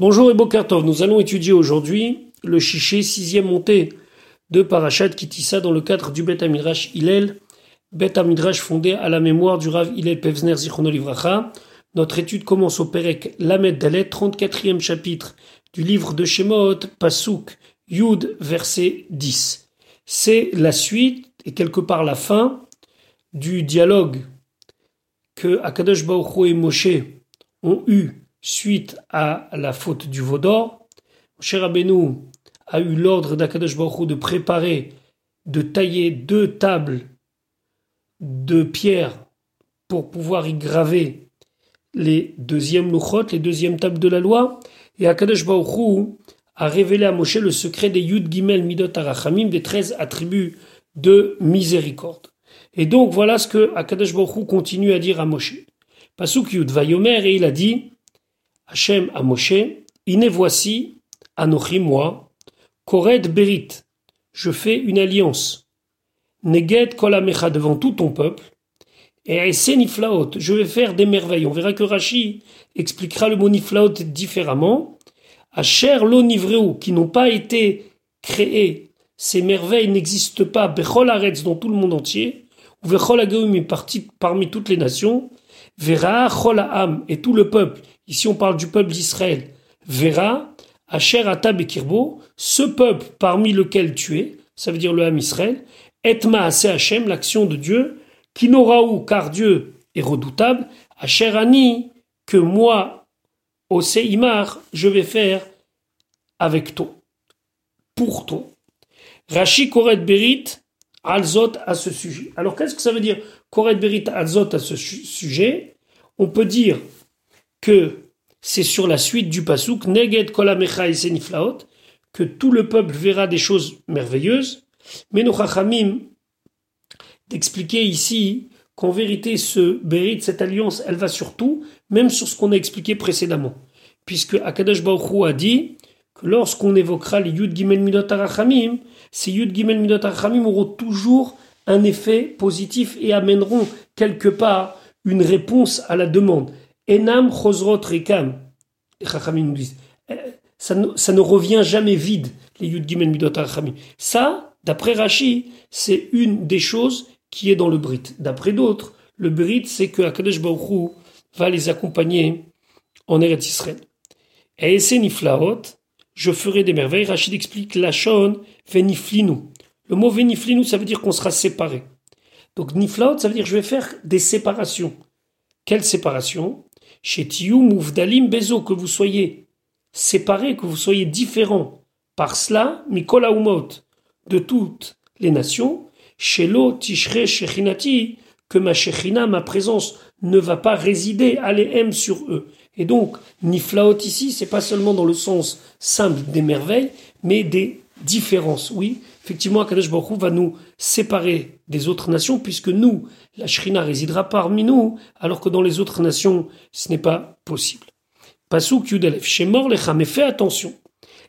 Bonjour et Bokartov, nous allons étudier aujourd'hui le chiché sixième montée de Parashat Kitissa dans le cadre du Bet Amidrash Hillel, Bet Amidrash fondé à la mémoire du Rav Hillel Pevzner Zichrono Livracha. Notre étude commence au Perek Lamed Dalet, 34e chapitre du livre de Shemot, Pasuk Yud, verset 10. C'est la suite et quelque part la fin du dialogue que Akadosh Baruch et Moshe ont eu suite à la faute du Vaudor, Cher Rabbeinu a eu l'ordre d'Akadosh Baruch de préparer, de tailler deux tables de pierre pour pouvoir y graver les deuxièmes louchot, les deuxièmes tables de la loi, et Akadosh Baruch a révélé à Moshe le secret des Yud Gimel Midot Arachamim, des treize attributs de miséricorde. Et donc voilà ce que Akadosh Baruch continue à dire à Moshe. Pasuk Yud Vayomer, et il a dit, Hachem à Moshe, Iné voici, Anochi moi, Kored Berit, je fais une alliance. Neged Kolamecha devant tout ton peuple, et Niflaot, je vais faire des merveilles. On verra que Rashi expliquera le mot Niflaot différemment. Asher lo nivreu, qui n'ont pas été créés, ces merveilles n'existent pas, Bechol Aretz, dans tout le monde entier, ou Bechol parti parmi toutes les nations, Vera et tout le peuple, ici on parle du peuple d'Israël, verra Asher Atab ce peuple parmi lequel tu es, ça veut dire le Ham Israël, Etma Ase Hachem, l'action de Dieu, qui n'aura où, car Dieu est redoutable, Asher que moi, au Seimar, je vais faire avec toi, pour toi. Rashi Koret Berit, Alzot à ce sujet. Alors qu'est-ce que ça veut dire Koret Berit Alzot à ce sujet? On peut dire que c'est sur la suite du pasouk Neged Kolamecha Seniflaot que tout le peuple verra des choses merveilleuses. Mais nous chachamim d'expliquer ici qu'en vérité ce Berit, cette alliance, elle va sur tout, même sur ce qu'on a expliqué précédemment. Puisque Akadosh Baruch a dit que lorsqu'on évoquera les Yud Gimel Midot Arachamim, ces Yud Gimel Midot Arachamim auront toujours un effet positif et amèneront quelque part une réponse à la demande. Enam chosrot rekam. Les Chachamim nous disent. Euh, ça ne, revient jamais vide, les Yud Midot. Ça, d'après Rashi, c'est une des choses qui est dans le Brit. D'après d'autres, le Brit, c'est que Akadosh Baruch va les accompagner en Eretz Israël. Et niflaot, je ferai des merveilles. Rachid explique la shon veniflinu. Le mot veniflinu, ça veut dire qu'on sera séparés. Donc niflaot, ça veut dire je vais faire des séparations. Quelle séparation? Chez Mouvdalim Bezo, que vous soyez séparés, que vous soyez différents. Par cela, Mikola Umot, de toutes les nations, Shelo Tishre Shechinati, que ma Shechina, ma présence, ne va pas résider, aller M sur eux. Et donc, Niflaot ici, c'est pas seulement dans le sens simple des merveilles, mais des différences. Oui, effectivement, Akadosh Baruch va nous séparer des autres nations, puisque nous, la Shrina résidera parmi nous, alors que dans les autres nations, ce n'est pas possible. Pasuk Yudelef, Shemor Lecha, mais fais attention.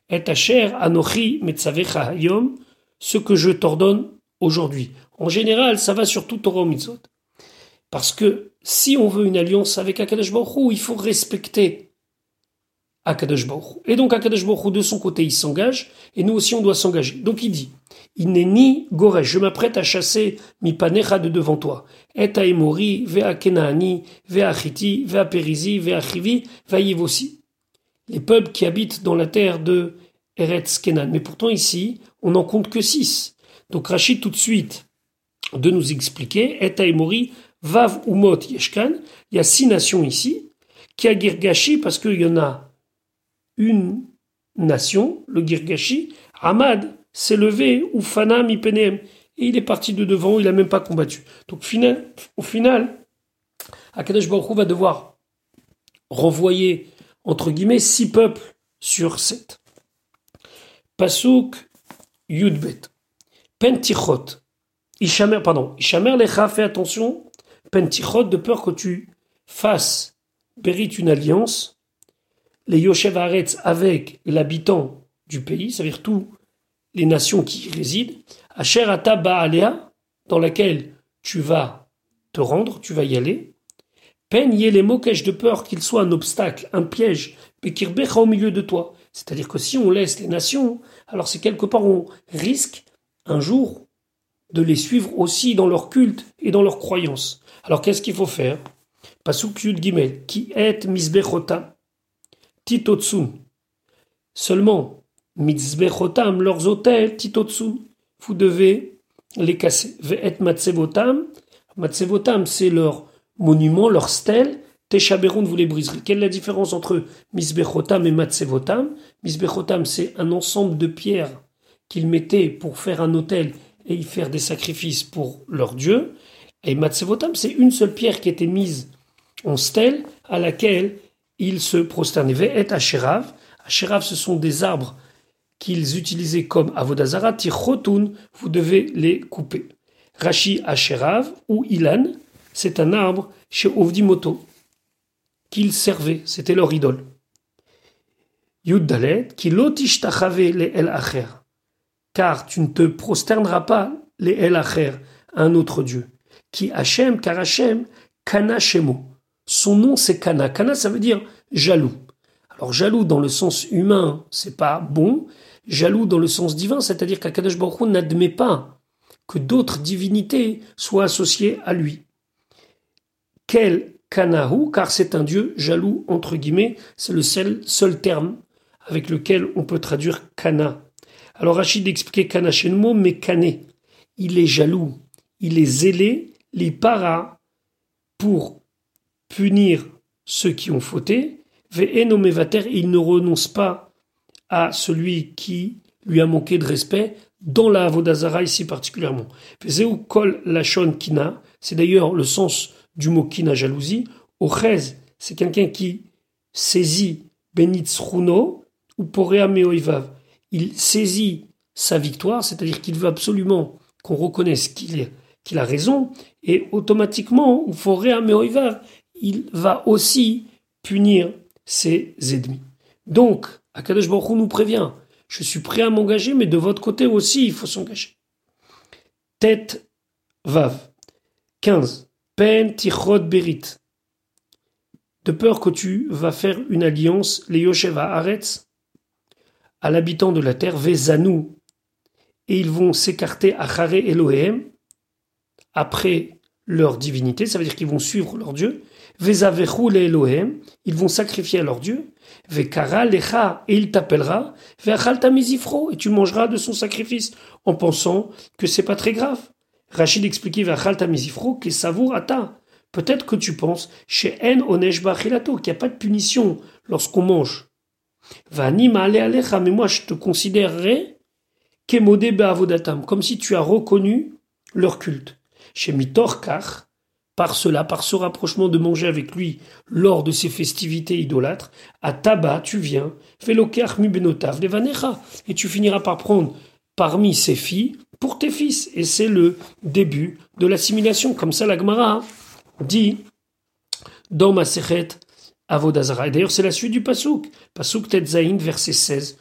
Et Asher Anochi Metzavecha Hayom, ce que je t'ordonne aujourd'hui. En général, ça va sur tout Torah Mitzvot. Parce que si on veut une alliance avec Akadosh Baruch il faut respecter Akadosh Baruch Et donc Akadosh Baruch de son côté, il s'engage, et nous aussi on doit s'engager. Donc il dit, il n'est ni Goresh, je m'apprête à chasser mi panecha de devant toi. Et à Emori, vea Kenaani, vea Chiti, vea Perizi, vea Chivi, vea Yivosi. Les peuples qui habitent dans la terre de Eretz Kenan. Mais pourtant ici, on n'en compte que six. Donc Rachid tout de suite de nous expliquer, et à Emori, Vav Umot Yeshkan, il y a six nations ici, qui a parce qu'il y en a une nation, le Girgashi, Ahmad s'est levé, ou Fana et il est parti de devant, il n'a même pas combattu. Donc au final, Akadosh Baruch va devoir renvoyer, entre guillemets, six peuples sur sept. Pasuk Yudbet. Pentichot. Ishamer, pardon. Ishamer lecha, fais attention. Pentichot, de peur que tu fasses, périte une alliance les Yoshev Haaretz avec l'habitant du pays, c'est-à-dire tous les nations qui y résident, Asher Ata Baalea, dans laquelle tu vas te rendre, tu vas y aller, Peignez les moquèches de peur qu'il soit un obstacle, un piège, Bekirbecha au milieu de toi. C'est-à-dire que si on laisse les nations, alors c'est quelque part on risque un jour de les suivre aussi dans leur culte et dans leurs croyances. Alors qu'est-ce qu'il faut faire? Pasuk Yud Gimel, qui est misbechota, titotsun. Seulement, misbechotam, leurs hôtels, titotsun, vous devez les casser. Ve'et matsevotam, matsevotam c'est leur monument, leur stèle, Teshaberun, vous les briserez. Quelle est la différence entre Misbechotam et Matsevotam? Misbechotam, c'est un ensemble de pierres qu'ils mettaient pour faire un autel et y faire des sacrifices pour leur dieu. Et Matsevotam, c'est une seule pierre qui était mise en stèle à laquelle ils se prosternaient. Et Asherav. Asherav, ce sont des arbres qu'ils utilisaient comme Avodazara. Tichotun, vous devez les couper. Rashi Asherav ou Ilan, c'est un arbre chez Ovdimoto qu'ils servaient, c'était leur idole. Yuddalet, qui les El Acher, car tu ne te prosterneras pas les El Acher, un autre Dieu. Qui Hachem, car Hachem, Kana Shemo. Son nom c'est Kana. Kana ça veut dire jaloux. Alors jaloux dans le sens humain, c'est pas bon. Jaloux dans le sens divin, c'est-à-dire qu'Akadosh Baruch n'admet pas que d'autres divinités soient associées à lui. Quel Kanahu, car c'est un dieu jaloux, entre guillemets, c'est le seul, seul terme avec lequel on peut traduire Kana. Alors Rachid expliquait Kana chez le mot, mais Kané. Il est jaloux, il est zélé, les para pour punir ceux qui ont fauté, Ve'enomevater, il ne renonce pas à celui qui lui a manqué de respect, dans la Avodazara ici particulièrement. Vezeu kol lachon kina, c'est d'ailleurs le sens du mot kina jalousie. Ochez, c'est quelqu'un qui saisit benitzruno ou porea meoivav. Il saisit sa victoire, c'est-à-dire qu'il veut absolument qu'on reconnaisse qu'il a raison, et automatiquement, ou forea meoivav, il va aussi punir ses ennemis. Donc, Akadosh Baruch nous prévient, je suis prêt à m'engager, mais de votre côté aussi, il faut s'engager. Tête Vav. 15. Pen tichot berit. De peur que tu vas faire une alliance, les Yosheva Aretz, à l'habitant de la terre, Vezanou, et ils vont s'écarter à Chare Elohim, après leur divinité, ça veut dire qu'ils vont suivre leur Dieu, Le Elohim, ils vont sacrifier à leur Dieu, Vekara lecha, et il t'appellera, Veachalta misifro, et tu mangeras de son sacrifice, en pensant que c'est pas très grave. Rachid expliquait Vachalta Misifro que savour ata. Peut-être que tu penses chez En Onesh Bachilato qu'il n'y a pas de punition lorsqu'on mange. Vanima alecha, mais moi je te considérerais Kemode comme si tu as reconnu leur culte. Chez Mitorkar, par cela, par ce rapprochement de manger avec lui lors de ses festivités idolâtres, à Taba, tu viens, mi benotav levanecha, et tu finiras par prendre parmi ses filles pour tes fils. Et c'est le début de l'assimilation. Comme ça, la Gemara dit dans ma Avodazara. Et d'ailleurs, c'est la suite du Pasouk. Pasouk Tetzaïn, verset 16.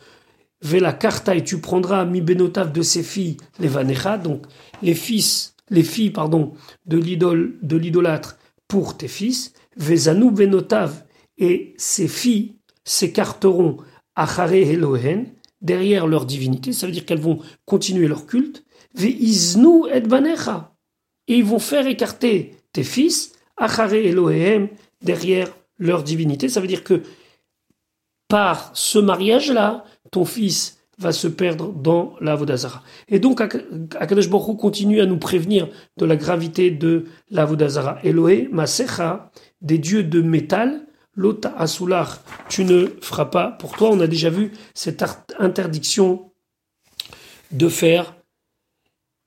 Vela karta et tu prendras mi benotav de ses filles, les vanecha, donc les fils, les filles, pardon, de l'idole, de l'idolâtre pour tes fils. Benotav et ses filles s'écarteront achare Elohen, derrière leur divinité, ça veut dire qu'elles vont continuer leur culte, et et ils vont faire écarter tes fils, achare Elohem, derrière leur divinité, ça veut dire que par ce mariage-là, ton fils va se perdre dans la Vodazara. Et donc, Akadosh Baruch continue à nous prévenir de la gravité de la Vodazara. Eloé, Masecha, des dieux de métal, Lota Asular, tu ne feras pas. Pour toi, on a déjà vu cette interdiction de faire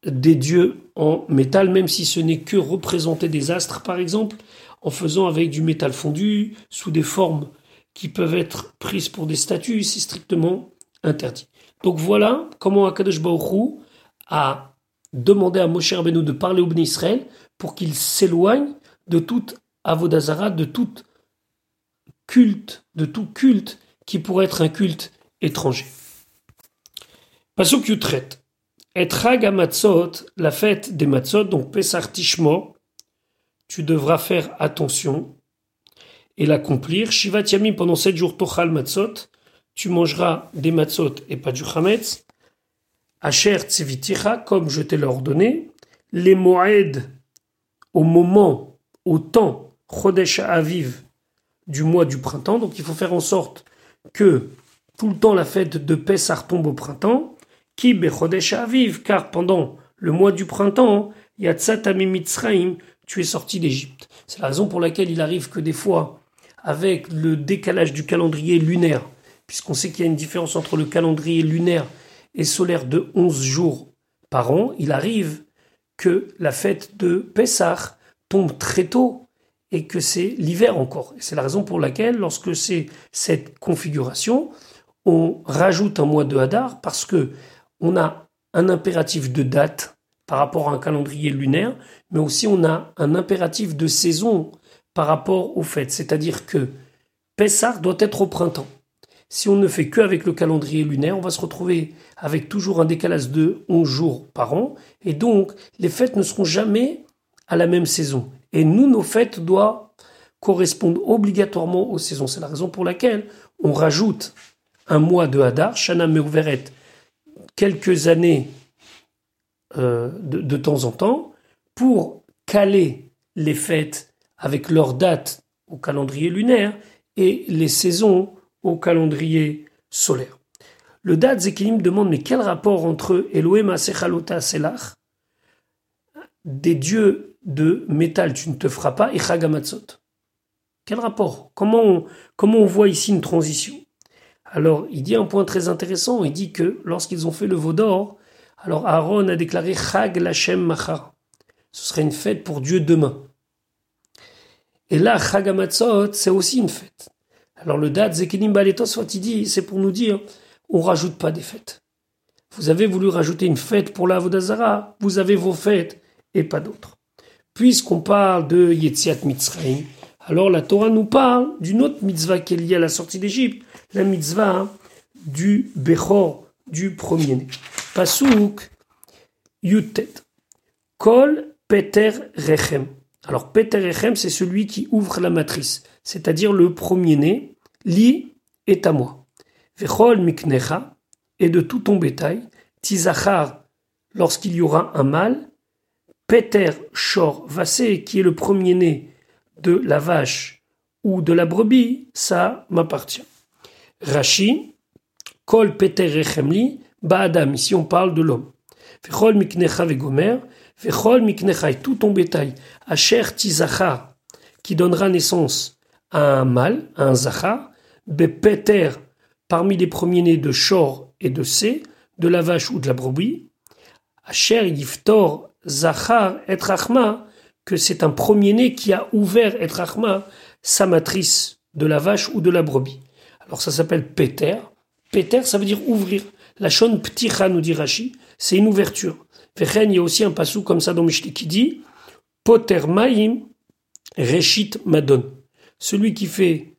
des dieux en métal, même si ce n'est que représenter des astres, par exemple, en faisant avec du métal fondu, sous des formes qui peuvent être prises pour des statues, c'est strictement interdit. Donc voilà comment Akadosh Baruch a demandé à Moshe Rabbeinu de parler au Bnei Israël pour qu'il s'éloigne de toute avodazara, de toute culte, de tout culte qui pourrait être un culte étranger. Pasuk Yutret. Et Matzot, la fête des Matzot, donc Tishmo, tu devras faire attention. et l'accomplir. Shivat Yamim pendant sept jours Tochal Matzot, tu mangeras des matzot et pas du chametz. Asher Tziviticha, comme je t'ai ordonné. Les Moed, au moment, au temps, Chodesh Aviv, du mois du printemps. Donc il faut faire en sorte que tout le temps la fête de Pessah tombe au printemps. Ki Chodesh Aviv, car pendant le mois du printemps, Yatsatami Mitzraim, tu es sorti d'Égypte. C'est la raison pour laquelle il arrive que des fois, avec le décalage du calendrier lunaire, puisqu'on sait qu'il y a une différence entre le calendrier lunaire et solaire de 11 jours par an, il arrive que la fête de Pessah tombe très tôt et que c'est l'hiver encore. C'est la raison pour laquelle, lorsque c'est cette configuration, on rajoute un mois de Hadar parce que on a un impératif de date par rapport à un calendrier lunaire, mais aussi on a un impératif de saison par rapport aux fêtes. C'est-à-dire que Pessah doit être au printemps. Si on ne fait que avec le calendrier lunaire, on va se retrouver avec toujours un décalage de 11 jours par an, et donc les fêtes ne seront jamais à la même saison. Et nous, nos fêtes doivent correspondre obligatoirement aux saisons. C'est la raison pour laquelle on rajoute un mois de Hadar, Shana Meuveret, quelques années euh, de, de temps en temps, pour caler les fêtes avec leur date au calendrier lunaire et les saisons au calendrier solaire. Le Dad Zekilim demande mais quel rapport entre Elohim Asechalota Selach, des dieux de métal tu ne te feras pas, et Chagamatzot Quel rapport? Comment on, comment on voit ici une transition? Alors il dit un point très intéressant, il dit que lorsqu'ils ont fait le veau d'or, alors Aaron a déclaré Chag Lachem Machar. Ce serait une fête pour Dieu demain. Et là, Chagamatzot, c'est aussi une fête. Alors le date dit, c'est pour nous dire, on rajoute pas des fêtes. Vous avez voulu rajouter une fête pour la Vodazara, vous avez vos fêtes et pas d'autres. Puisqu'on parle de Yetziat Mitzrayim, alors la Torah nous parle d'une autre mitzvah qui est liée à la sortie d'Égypte, la mitzvah du Bechor, du premier-né. Pasuk Yutet. Kol Peter Rechem. Alors Peter Rechem, c'est celui qui ouvre la matrice, c'est-à-dire le premier-né, li est à moi. Vechol miknecha, et de tout ton bétail, tizachar, lorsqu'il y aura un mâle, Peter Shor Vassé, qui est le premier-né de la vache ou de la brebis, ça m'appartient. Rashi, Kol Peter Rechemli, Baadam, ici on parle de l'homme. Vechol miknecha vegomer, Vechol miknecha, tout ton bétail, Asher Tizachar, qui donnera naissance à un mâle, à un zachar, Bepeter, parmi les premiers-nés de Shor et de C, de la vache ou de la brebis, Asher Yiftor Zachar et Rachma, que c'est un premier-né qui a ouvert et Rachma, sa matrice de la vache ou de la brebis. Alors ça s'appelle Peter. Peter, ça veut dire ouvrir. La shon pticha, nous dit Rashi, c'est une ouverture. il y a aussi un passou comme ça dans Mishneh qui dit Poter Maim Reshit Madon. Celui qui fait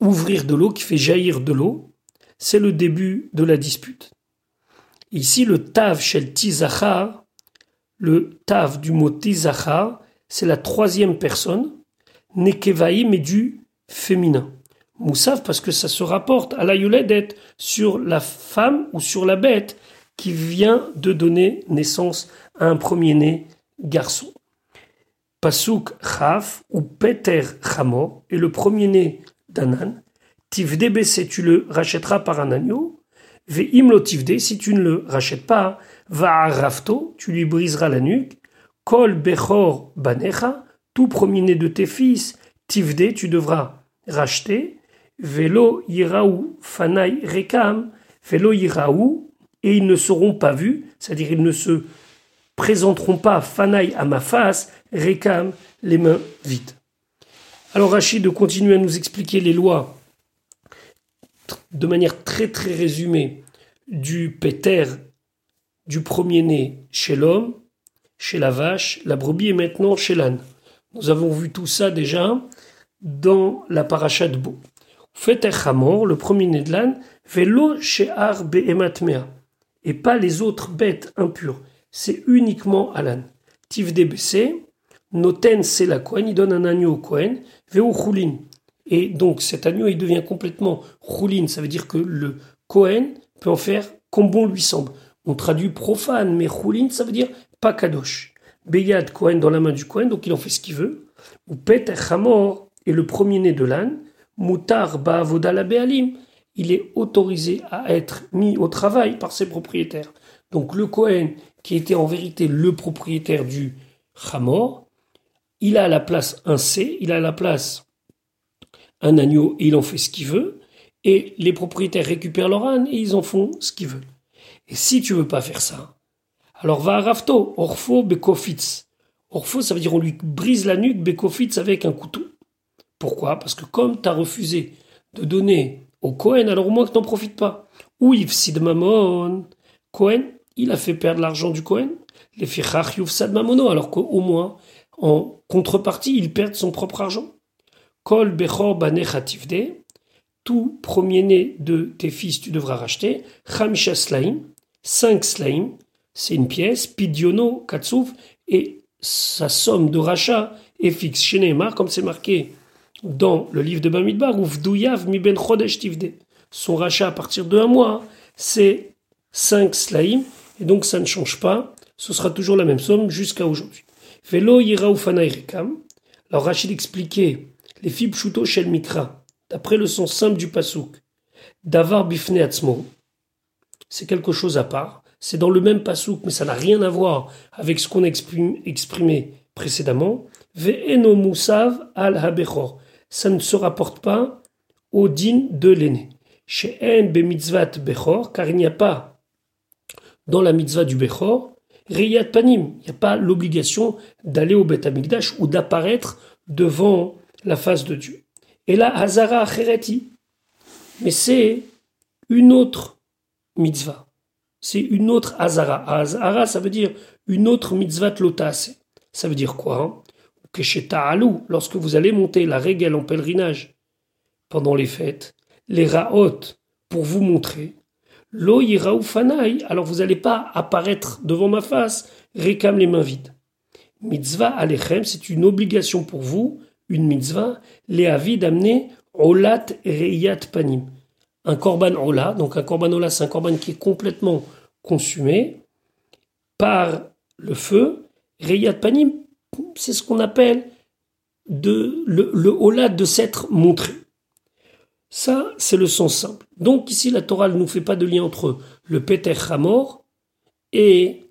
ouvrir de l'eau, qui fait jaillir de l'eau, c'est le début de la dispute. Ici, le Tav Shel Tizachar, le Tav du mot Tizachar, c'est la troisième personne, Nekevaï, mais du féminin. Moussav, parce que ça se rapporte à la Yoledet sur la femme ou sur la bête qui vient de donner naissance à un premier-né garçon. Pasuk Chaf ou Peter Chamor est le premier-né d'un âne. Tivde tu le rachèteras par un agneau. Ve'imlo tivde, si tu ne le rachètes pas, rafto, tu lui briseras la nuque. Kol bechor banecha, tout premier-né de tes fils, tivde, tu devras racheter. Velo iraou fanai rekam, velo iraou, et ils ne seront pas vus, c'est-à-dire ils ne se présenteront pas fanai à ma face, Rekam, les mains vides. Alors Rachid continue à nous expliquer les lois de manière très très résumée du péter, du premier-né chez l'homme, chez la vache, la brebis et maintenant chez l'âne. Nous avons vu tout ça déjà dans la paracha de Beau. Feter Hamor, le premier-né de l'âne, velo she'ar be'ematmea, et pas les autres bêtes impures. C'est uniquement à l'âne. Tivde Noten, c'est la Kohen, il donne un agneau au Kohen, Veu Choulin. Et donc cet agneau, il devient complètement Choulin, ça veut dire que le Kohen peut en faire comme bon lui semble. On traduit profane, mais Choulin, ça veut dire pas kadosh. Beyad Kohen dans la main du Kohen, donc il en fait ce qu'il veut. Ou Pet Chamor est le premier-né de l'âne. Moutar Ba'avoda Be'alim, il est autorisé à être mis au travail par ses propriétaires. Donc le Kohen, qui était en vérité le propriétaire du Hamor, il a à la place un C, il a à la place un agneau et il en fait ce qu'il veut. Et les propriétaires récupèrent leur âne et ils en font ce qu'ils veulent. Et si tu veux pas faire ça, alors va à Rafto, Orfo Bekofitz. Orfo, ça veut dire on lui brise la nuque, Bekofitz avec un couteau. Pourquoi? Parce que comme tu as refusé de donner au Cohen, alors au moins que t'en profites pas. Ou Sid Mamon. Cohen, il a fait perdre l'argent du Cohen. Les Fichach Sad Mamono, alors qu'au moins, en contrepartie, il perd son propre argent. Kol Bechor. Tout premier-né de tes fils, tu devras racheter. Chamisha Slaim. Cinq Slaim. C'est une pièce. Pidiono Katsouf. Et sa somme de rachat est fixe. Chez Neymar, comme c'est marqué dans le livre de Bamidbar, ou Vdouyav mi ben. Son rachat à partir de un mois, c'est 5 slaim, et donc ça ne change pas, ce sera toujours la même somme jusqu'à aujourd'hui. Velo. Alors Rachid expliquait les fibres chuto shel mikra, d'après le sens simple du pasouk. Davar bifne atzmo. C'est quelque chose à part. C'est dans le même pasouk, mais ça n'a rien à voir avec ce qu'on a exprimé précédemment. Ve'eno musav al habechor ça ne se rapporte pas au din de l'aîné. Chez En mitzvat bechor, car il n'y a pas dans la mitzvah du bechor, riyat panim, il n'y a pas l'obligation d'aller au Bet Amikdash ou d'apparaître devant la face de Dieu. Et là, Hazara Achereti, mais c'est une autre mitzvah. C'est une autre Hazara. Hazara, ça veut dire une autre mitzvah lotase. Ça veut dire quoi hein? Que chez Ta'alou, lorsque vous allez monter la régale en pèlerinage pendant les fêtes, les raot pour vous montrer, l'eau fanaï, alors vous n'allez pas apparaître devant ma face, récame les mains vides. Mitzvah alechem, c'est une obligation pour vous, une mitzvah, les d'amener olat reyat panim. Un korban ola, donc un korban ola, c'est un korban qui est complètement consumé par le feu. Reyat panim, c'est ce qu'on appelle le, le de s'être montré. Ça, c'est le sens simple. Donc ici, la Torah ne nous fait pas de lien entre le Peter Hamor et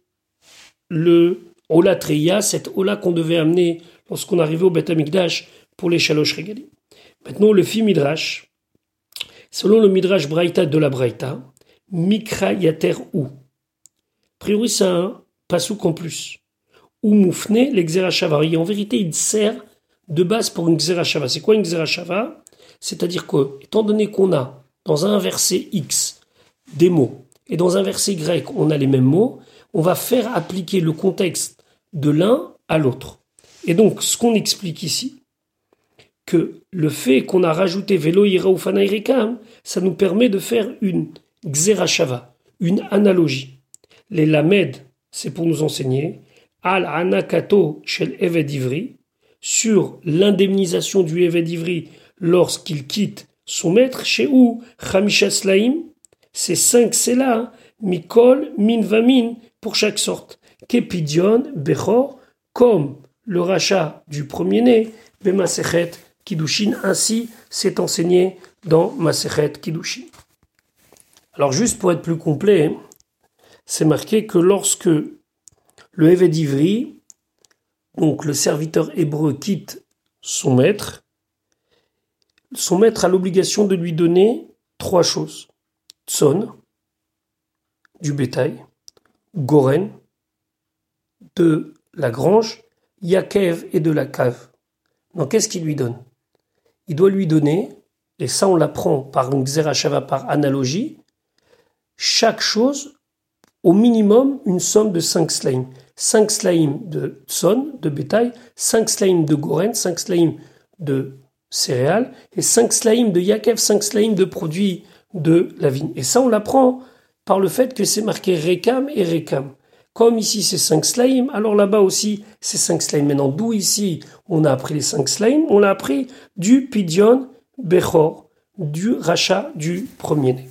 le Ola Treya, cet Ola qu'on devait amener lorsqu'on arrivait au Beth Amikdash pour les Shalosh Regali. Maintenant, le Fi Midrash. Selon le Midrash Braïta de la Braïta, Mikra Yater Ou. A priori, c'est un pasouk en plus ou moufné, l'exerachava. En vérité, il sert de base pour une xerashava. C'est quoi une xerashava C'est-à-dire que, étant donné qu'on a dans un verset X des mots et dans un verset Y on a les mêmes mots, on va faire appliquer le contexte de l'un à l'autre. Et donc, ce qu'on explique ici, que le fait qu'on a rajouté velo ira ça nous permet de faire une xerashava, une analogie. Les lamed, c'est pour nous enseigner al anakato shel Eved Ivri, sur l'indemnisation du Eved Ivri lorsqu'il quitte son maître, chez où? Chamisha Slaim, c'est cinq là Mikol, Min Vamin, pour chaque sorte. Kepidion, Bechor, comme le rachat du premier-né, Bemasechet Kidushin, ainsi c'est enseigné dans Masechet Kidushin. Alors juste pour être plus complet, c'est marqué que lorsque le Eved Ivri, donc le serviteur hébreu quitte son maître. Son maître a l'obligation de lui donner trois choses. Tson, du bétail, Goren, de la grange, Yakev et de la cave. Donc qu'est-ce qu'il lui donne? Il doit lui donner, et ça on l'apprend par une par analogie, chaque chose au minimum une somme de 5 slaim. 5 slaim de son, de bétail, 5 slaim de goren, 5 slaim de céréales, et 5 slaim de yakev, 5 slaim de produits de la vigne. Et ça, on l'apprend par le fait que c'est marqué rekam et rekam. Comme ici c'est 5 slimes, alors là-bas aussi c'est 5 slimes. Maintenant, d'où ici on a appris les 5 slimes? On l'a appris du Pidion Bechor, du rachat du premier-né.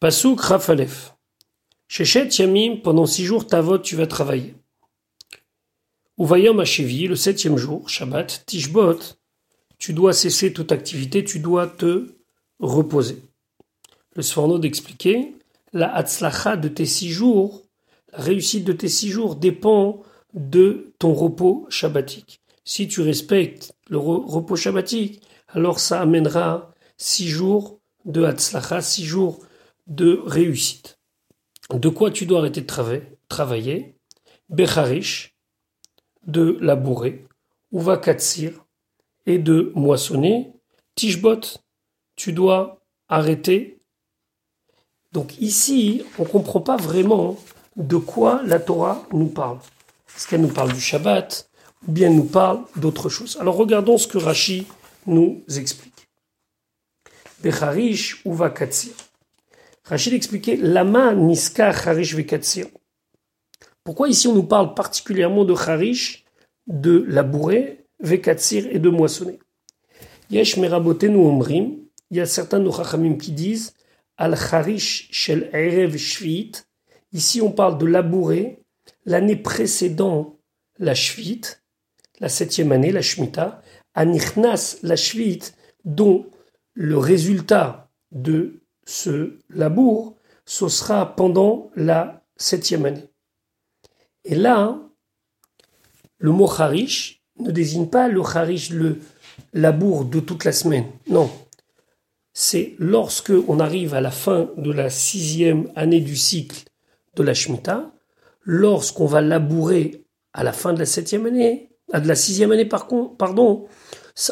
Pasuk Rafalef. Shechet Yamim, pendant six jours, Tavot, tu vas travailler. Uvayom Hashevi, le septième jour, Shabbat, Tishbot, tu dois cesser toute activité, tu dois te reposer. Le Sforno d'expliquer, la Hatzlacha de tes six jours, la réussite de tes six jours dépend de ton repos shabbatique. Si tu respectes le repos shabbatique, alors ça amènera six jours de Hatzlacha, six jours de réussite. De quoi tu dois arrêter de travailler Becharish, de labourer, Uva Katsir, et de moissonner. Tishbot, tu dois arrêter. Donc ici, on ne comprend pas vraiment de quoi la Torah nous parle. Est-ce qu'elle nous parle du Shabbat ou bien nous parle d'autre chose? Alors regardons ce que Rashi nous explique. Becharish Uva Katsir. Rachid expliquait Lama Niska Harish Vekatsir. Pourquoi ici on nous parle particulièrement de Harish, de labourer, Vekatsir et de moissonner? Yesh Merabotenu Omrim, il y a certains de nos qui disent Al Harish Shel Erev Shvit. Ici on parle de labourer l'année précédant la Shvit, la septième année, la Shemitah, Anichnas la Shvit, dont le résultat de ce labour, ce sera pendant la septième année. Et là, le mot harish ne désigne pas le harish, le labour de toute la semaine. Non. C'est lorsque on arrive à la fin de la sixième année du cycle de la Shemitah, lorsqu'on va labourer à la fin de la septième année, de la sixième année par contre, pardon,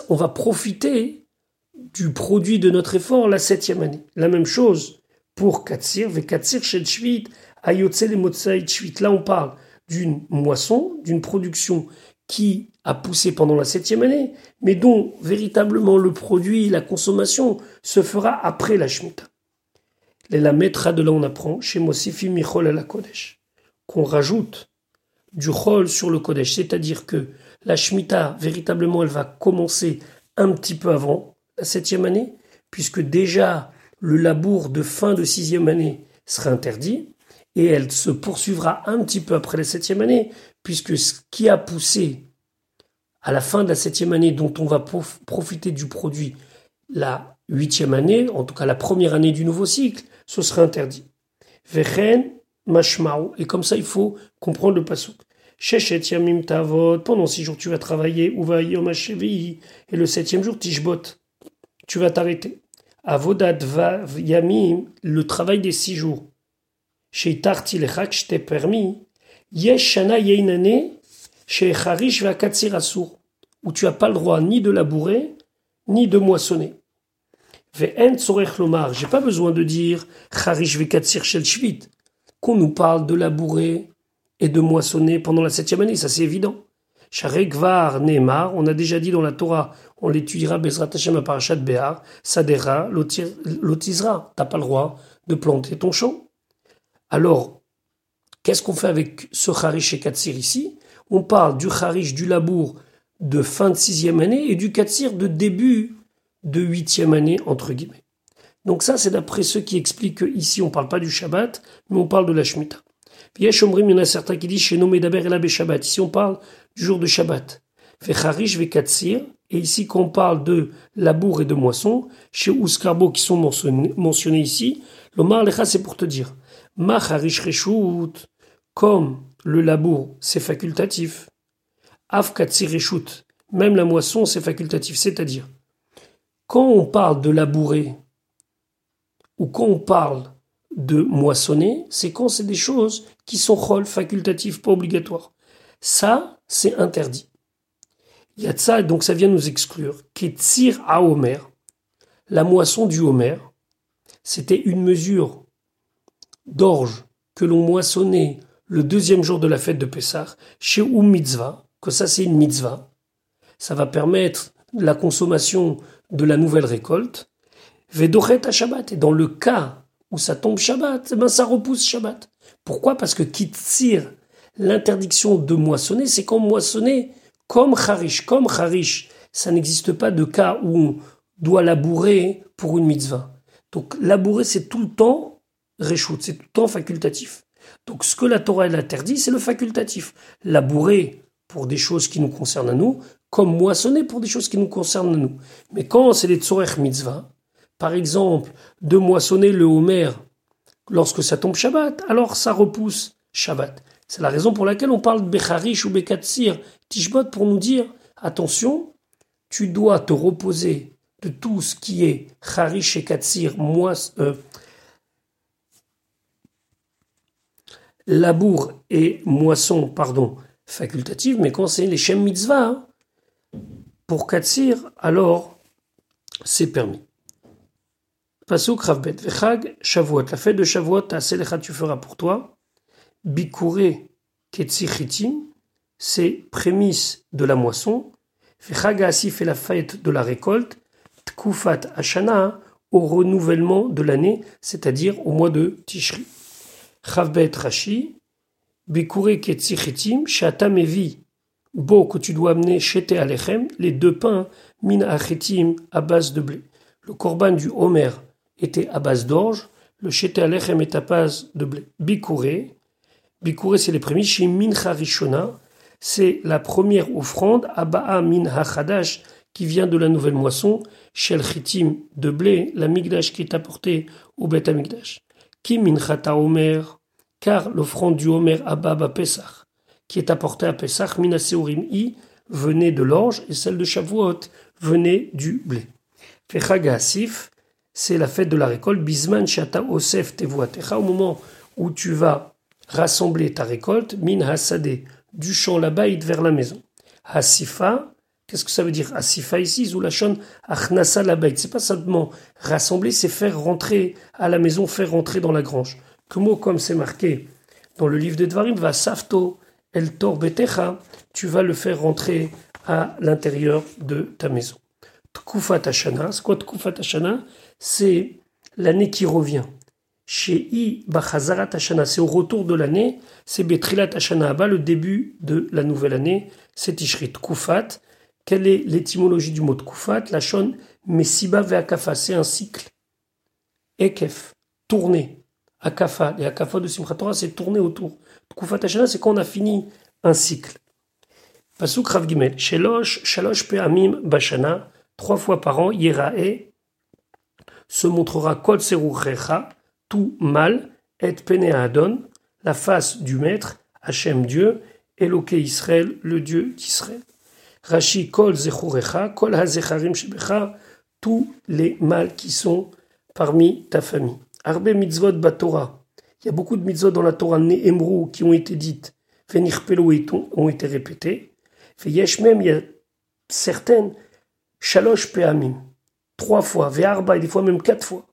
on va profiter du produit de notre effort la septième année. La même chose pour Katsir, Vekatsir Shel Shvit, Ayotse Motsai Shvit. Là, on parle d'une moisson, d'une production qui a poussé pendant la septième année, mais dont véritablement le produit, la consommation se fera après la Shemitah. La maître de là on apprend, chez Mosifi Michol à la Kodesh, qu'on rajoute du chol sur le Kodesh, c'est-à-dire que la Shemitah, véritablement, elle va commencer un petit peu avant, la septième année, puisque déjà le labour de fin de sixième année sera interdit, et elle se poursuivra un petit peu après la septième année, puisque ce qui a poussé à la fin de la septième année, dont on va profiter du produit la huitième année, en tout cas la première année du nouveau cycle, ce sera interdit. Vechen, mashmao, et comme ça il faut comprendre le pasuk. Shechet yamim tavot, pendant six jours tu vas travailler, ou va yom et le septième jour tishbot tu vas t'arrêter. Avodat vav yamim, le travail des six jours. Chez je t'ai permis. Yesh shana yeinane, chez Harish va asur, où tu n'as pas le droit ni de labourer, ni de moissonner. Ve'en tzorech lomar, j'ai pas besoin de dire Harish vekatsir shel shvit, qu'on nous parle de labourer et de moissonner pendant la septième année, ça c'est évident. Sharekvar Neymar, on a déjà dit dans la Torah, on l'étudiera Bezrat Hashem Parashat Behar, Sadera, Lotizra. T'as pas le droit de planter ton champ. Alors, qu'est-ce qu'on fait avec ce Harish et Katsir ici? On parle du Harish, du labour de fin de sixième année et du Katsir de début de huitième année, entre guillemets. Donc ça, c'est d'après ceux qui expliquent qu'ici, on parle pas du Shabbat, mais on parle de la Shemitah. il y en a certains qui disent chez Nomé Daber et la Shabbat. Ici, on parle du jour de Shabbat. Harish ve Katsir, et ici, quand on parle de labour et de moisson, chez Ouskarbo qui sont mentionnés, ici, l'Omar Lecha, c'est pour te dire, Macharish Reshut, comme le labour, c'est facultatif, Afkatsir Reshut, même la moisson, c'est facultatif, c'est-à-dire, quand on parle de labourer, ou quand on parle de moissonner, c'est quand c'est des choses qui sont rôles facultatifs, pas obligatoires. Ça, c'est interdit. Il y a de ça, donc ça vient nous exclure. Ketzir à Homer, la moisson du Homer, c'était une mesure d'orge que l'on moissonnait le deuxième jour de la fête de Pessah, chez Um Mitzvah, que ça c'est une mitzvah. Ça va permettre la consommation de la nouvelle récolte. Vedochet à Shabbat. Et dans le cas où ça tombe Shabbat, eh ben ça repousse Shabbat. Pourquoi? Parce que tire l'interdiction de moissonner, c'est comme moissonner comme Harish. Comme Harish, ça n'existe pas de cas où on doit labourer pour une mitzvah. Donc labourer, c'est tout le temps réchoute, c'est tout le temps facultatif. Donc ce que la Torah elle interdit, c'est le facultatif. Labourer pour des choses qui nous concernent à nous, comme moissonner pour des choses qui nous concernent à nous. Mais quand c'est les tzorech mitzvah, par exemple, de moissonner le homer lorsque ça tombe Shabbat, alors ça repousse Shabbat. C'est la raison pour laquelle on parle de Becharish ou Bekatsir, Tishbot, pour nous dire, attention, tu dois te reposer de tout ce qui est Charish et Katsir, moisse, euh, labour et moisson, pardon, facultative, mais quand c'est les Shem Mitzvah, hein, pour Katsir, alors c'est permis. Pasuk Ravbet, Vechag, Shavuot, la fête de Shavuot, Aselecha tu feras pour toi, Bikure Ketsichitim, c'est prémisse de la moisson, Vechag Asif est la fête de la récolte, Tkufat Ashana, au renouvellement de l'année, c'est-à-dire au mois de Tishri. Chavbet Rashi, Bikure Ketsichitim, Shatam Evi, Beau que tu dois amener Shete Alechem, les deux pains, Min Achetim, à base de blé. Le korban du Homer était à base d'orge, le Shete Alechem est à base de blé. Bikure, Bikure c'est les prémices, chez Min Harishona, c'est la première offrande, Abaa Min Hachadash, qui vient de la nouvelle moisson, Shel Chitim de blé, la Migdash qui est apportée au Bet Amigdash. Ki Minchata Omer, car l'offrande du Homer Abba Pesach qui est apportée à Pesach, Minaseorim I, venait de l'orge, et celle de Shavuot venait du blé. Fechaga Asif, c'est la fête de la récolte, Bisman Shata Osef Tevuatecha, au moment où tu vas rassembler ta récolte, Min Hasade, du champ là-bas vers la maison. Hasifa, qu'est-ce que ça veut dire Hasifa ici, Zulashon Achnasa Ce c'est pas simplement rassembler, c'est faire rentrer à la maison, faire rentrer dans la grange. Que mot comme c'est marqué dans le livre de Dvarim, va Safto, El Torbetecha, tu vas le faire rentrer à l'intérieur de ta maison. Tkufat Hashana, c'est quoi Tkufat Hashana C'est l'année qui revient. Chez I Bachazarat Hashana, c'est au retour de l'année, c'est Betrilat Hashana le début de la nouvelle année, c'est Tishri Tkufat. Quelle est l'étymologie du mot Tkufat La shon Mesiba Ve'akafa, c'est un cycle. Ekef, tourner. Akafa, et Akafa de Simchat Torah, c'est tourner autour. Tkufat c'est quand on a fini un cycle. Pasuk Rav Gimel, Shelosh, Shalosh Pe'amim Bashana, trois fois par an, Yerae, se montrera Kol tout mal, et Pene Adon, la face du maître, Hachem Dieu, Eloke Israël, le Dieu d'Israël. Rashi Kol Zechurecha, Kol Hazecharim Shebecha, tous les mâles qui sont parmi ta famille. Arbe Mitzvot Batora, il y a beaucoup de mitzvot dans la Torah Nehemrou qui ont été dites, Venir ont été répétées. Yesh même, il y a certaines, Shalosh Peamim, trois fois, Ve'arba, et des fois même quatre fois.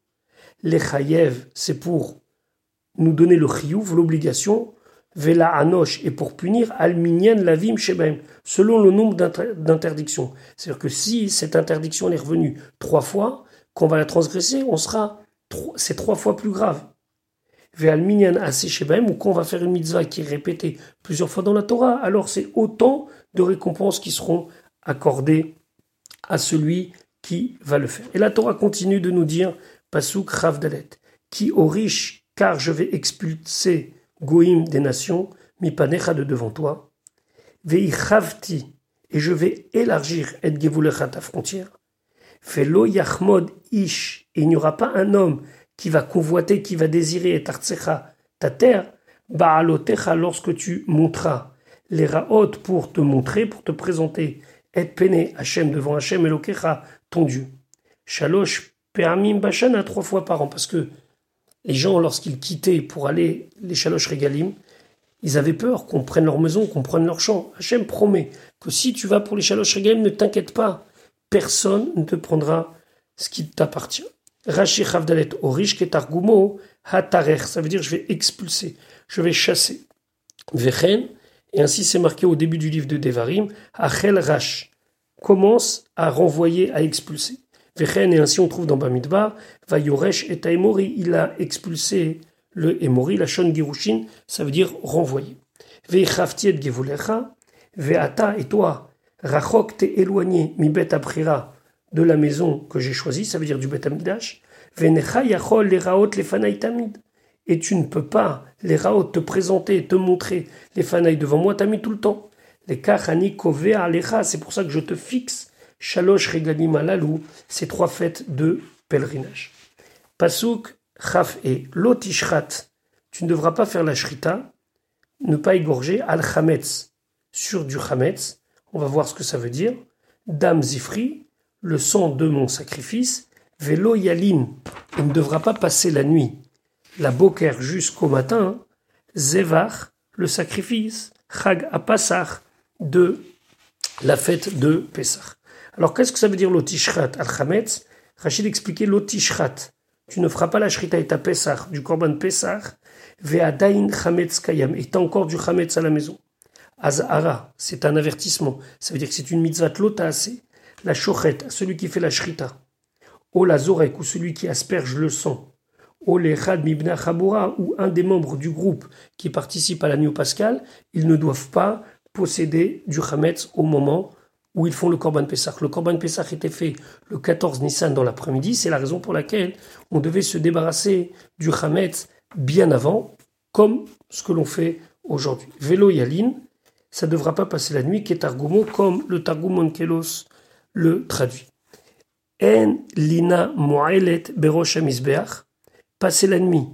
Les Chayev, c'est pour nous donner le chiyuv, l'obligation, Vela Anosh, et pour punir Alminyan Lavim Shebem, selon le nombre d'interdictions. C'est-à-dire que si cette interdiction est revenue trois fois, qu'on va la transgresser, on sera, c'est trois fois plus grave ou qu'on va faire une mitzvah qui est répétée plusieurs fois dans la Torah, alors c'est autant de récompenses qui seront accordées à celui qui va le faire. Et la Torah continue de nous dire, Pasuk Ravdalet, qui aux riches, car je vais expulser Goïm des nations, mipanecha de devant toi, veichavti, et je vais élargir et gevulecha ta frontière, felo yachmod ish, et il n'y aura pas un homme qui va convoiter, qui va désirer et ta terre, baalotecha lorsque tu monteras les raot pour te montrer, pour te présenter, et pene Hachem devant Hachem Elokecha, ton Dieu. Shalosh pe'amim bashana trois fois par an, parce que les gens, lorsqu'ils quittaient pour aller les Shalosh Regalim, ils avaient peur qu'on prenne leur maison, qu'on prenne leur champ. Hachem promet que si tu vas pour les Shalosh Regalim, ne t'inquiète pas, personne ne te prendra ce qui t'appartient. Rashi Chavdalet Orish Ketargumo Hatarech, ça veut dire je vais expulser, je vais chasser. Vechen, et ainsi c'est marqué au début du livre de Devarim, Achel Rash, commence à renvoyer, à expulser. Vechen, et ainsi on trouve dans Bamidbar, Vayoresh et Taimori, il a expulsé le Emori, la Shon Girushin, ça veut dire renvoyer. Ve'chafti et gevulecha, ve'ata et toi, rachok t'es éloigné, mi bet aprira, de la maison que j'ai choisie, ça veut dire du bet amidash, ve'necha yachol les raot les fanaï tamid. Et tu ne peux pas, les raot, te présenter, te montrer les fanaï devant moi, t'as tout le temps. Les kachani kove alecha, c'est pour ça que je te fixe, shalosh regalim alalou, ces trois fêtes de pèlerinage. Pasuk, chaf et lotishrat, tu ne devras pas faire la shrita, ne pas égorger al chametz, sur du chametz, on va voir ce que ça veut dire, dam zifri, le sang de mon sacrifice, velo yalin, il ne devra pas passer la nuit, la boker jusqu'au matin, zevar, le sacrifice, chag apasach, de la fête de Pessah. Alors qu'est-ce que ça veut dire l'otishrat al chametz Rachid expliquait l'otishrat. Tu ne feras pas la shrita et ta Pessah, du korban Pessah, ve'adain chametz kayam, et t'as encore du chametz à la maison. Azara, c'est un avertissement. Ça veut dire que c'est une mitzvah assez. La chochet, celui qui fait la shrita. O la zorek, ou celui qui asperge le sang. O l'echad mibna chabura, ou un des membres du groupe qui participe à la nuit pascal, ils ne doivent pas posséder du chametz au moment où ils font le Korban Pessah. Le Korban Pessah était fait le 14 Nissan dans l'après-midi, c'est la raison pour laquelle on devait se débarrasser du chametz bien avant, comme ce que l'on fait aujourd'hui. Vélo Yalin, ça ne devra pas passer la nuit, qui est Targumo, comme le Targum Onkelos le traduit. En lina mo'elet berosh passer la nuit,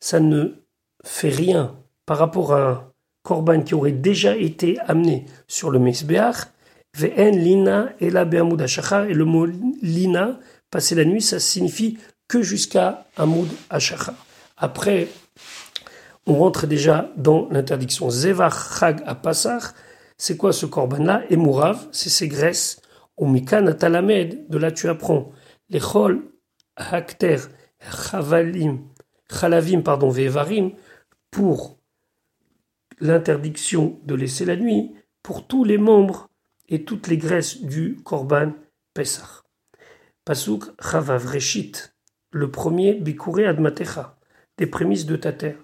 ça ne fait rien par rapport à un korban qui aurait déjà été amené sur le Misbeach, Lina et et le mot lina, passer la nuit, ça signifie que jusqu'à Amoud Ashachar. Après, on rentre déjà dans l'interdiction. Zevach Chag Apasach, c'est quoi ce korban-là? Et Mourav, c'est ses graisses. Au Mikan Atalamed, de là tu apprends. Les Chol Hakter Chavalim, Chalavim, pardon, Vevarim, pour l'interdiction de laisser la nuit, pour tous les membres et toutes les graisses du Korban Pesach. Pasuk Chavav Reshit, le premier Bikuré Admatecha, des prémices de ta terre.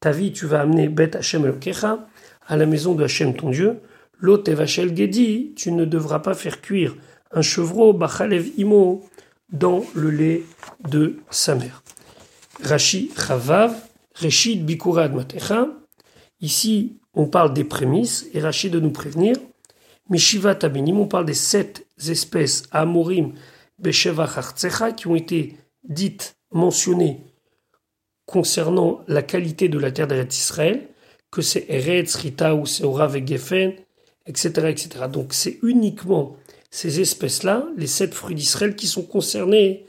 Ta vie, tu vas amener Bet Hashem Elokecha à la maison de Hashem ton Dieu. Lot Evachel Gedi, tu ne devras pas faire cuire un chevreau Bachalev Imo dans le lait de sa mère. Rashi Chavav, Reshit Bikuré Admatecha. Ici, on parle des prémices et Rashi de nous prévenir Mishiva Tabinim, on parle des sept espèces Amorim Besheva qui ont été dites, mentionnées concernant la qualité de la terre d'Eretz Israël, que c'est Eretz, Rita ou c'est Orav et etc., etc. Donc c'est uniquement ces espèces-là, les sept fruits d'Israël, qui sont concernés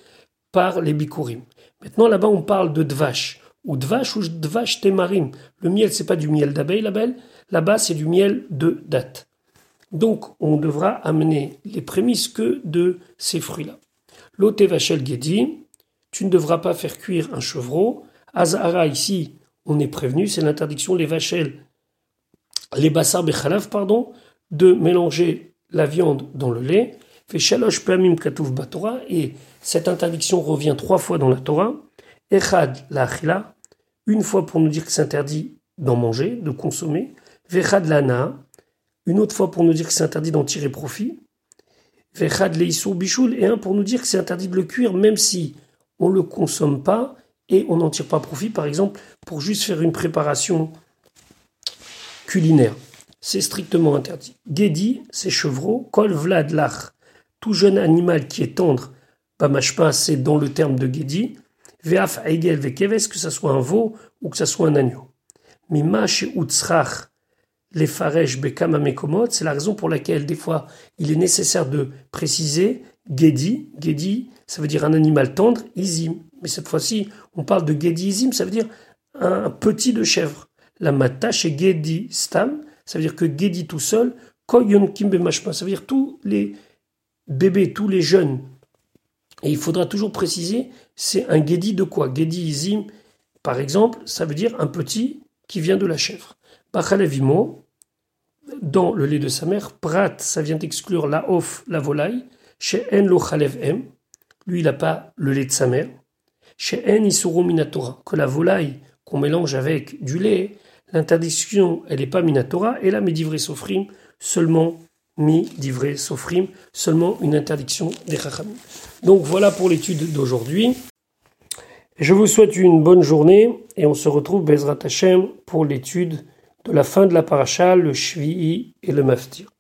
par les Bikurim. Maintenant, là-bas, on parle de Dvash, ou Dvash ou Dvash Temarim. Le miel, c'est pas du miel d'abeille, là-bas, c'est du miel de date. Donc, on devra amener les prémices que de ces fruits-là. L'otevachel Gedi, tu ne devras pas faire cuire un chevreau. Azara, ici, on est prévenu, c'est l'interdiction, les vachel, les bassar bechalav, pardon, de mélanger la viande dans le lait. Fait shalosh pamim batora, et cette interdiction revient trois fois dans la Torah. Echad la une fois pour nous dire que c'est interdit d'en manger, de consommer. Vechad lana, une autre fois pour nous dire que c'est interdit d'en tirer profit, et un pour nous dire que c'est interdit de le cuire même si on ne le consomme pas et on n'en tire pas profit, par exemple, pour juste faire une préparation culinaire. C'est strictement interdit. Gedi, c'est chevreau. Kol vlad lach, tout jeune animal qui est tendre, pas c'est dans le terme de Gedi. Veaf aigel vekeves, que ce soit un veau ou que ce soit un agneau. Mimash et utzrach, les faresh bekama mekomot, c'est la raison pour laquelle des fois il est nécessaire de préciser gedi, gedi, ça veut dire un animal tendre, izim. Mais cette fois-ci, on parle de gedi izim, ça veut dire un petit de chèvre. La mata chez gedi stam, ça veut dire que gedi tout seul, koyon kimbe mashma, ça veut dire tous les bébés, tous les jeunes. Et il faudra toujours préciser, c'est un gedi de quoi? Gedi izim, par exemple, ça veut dire un petit qui vient de la chèvre. Dans le lait de sa mère. Prat, ça vient exclure la off, la volaille. Chez En lo chalev lui il n'a pas le lait de sa mère. chez En Isuru Minatora, que la volaille qu'on mélange avec du lait, l'interdiction, elle n'est pas Minatora, et là, Medivre Sofrim, seulement mi divrei sofrim, seulement une interdiction des chachamim. Donc voilà pour l'étude d'aujourd'hui. Je vous souhaite une bonne journée et on se retrouve Bezrat Hashem pour l'étude de la fin de la paracha, le Shvi'i et le Maftir.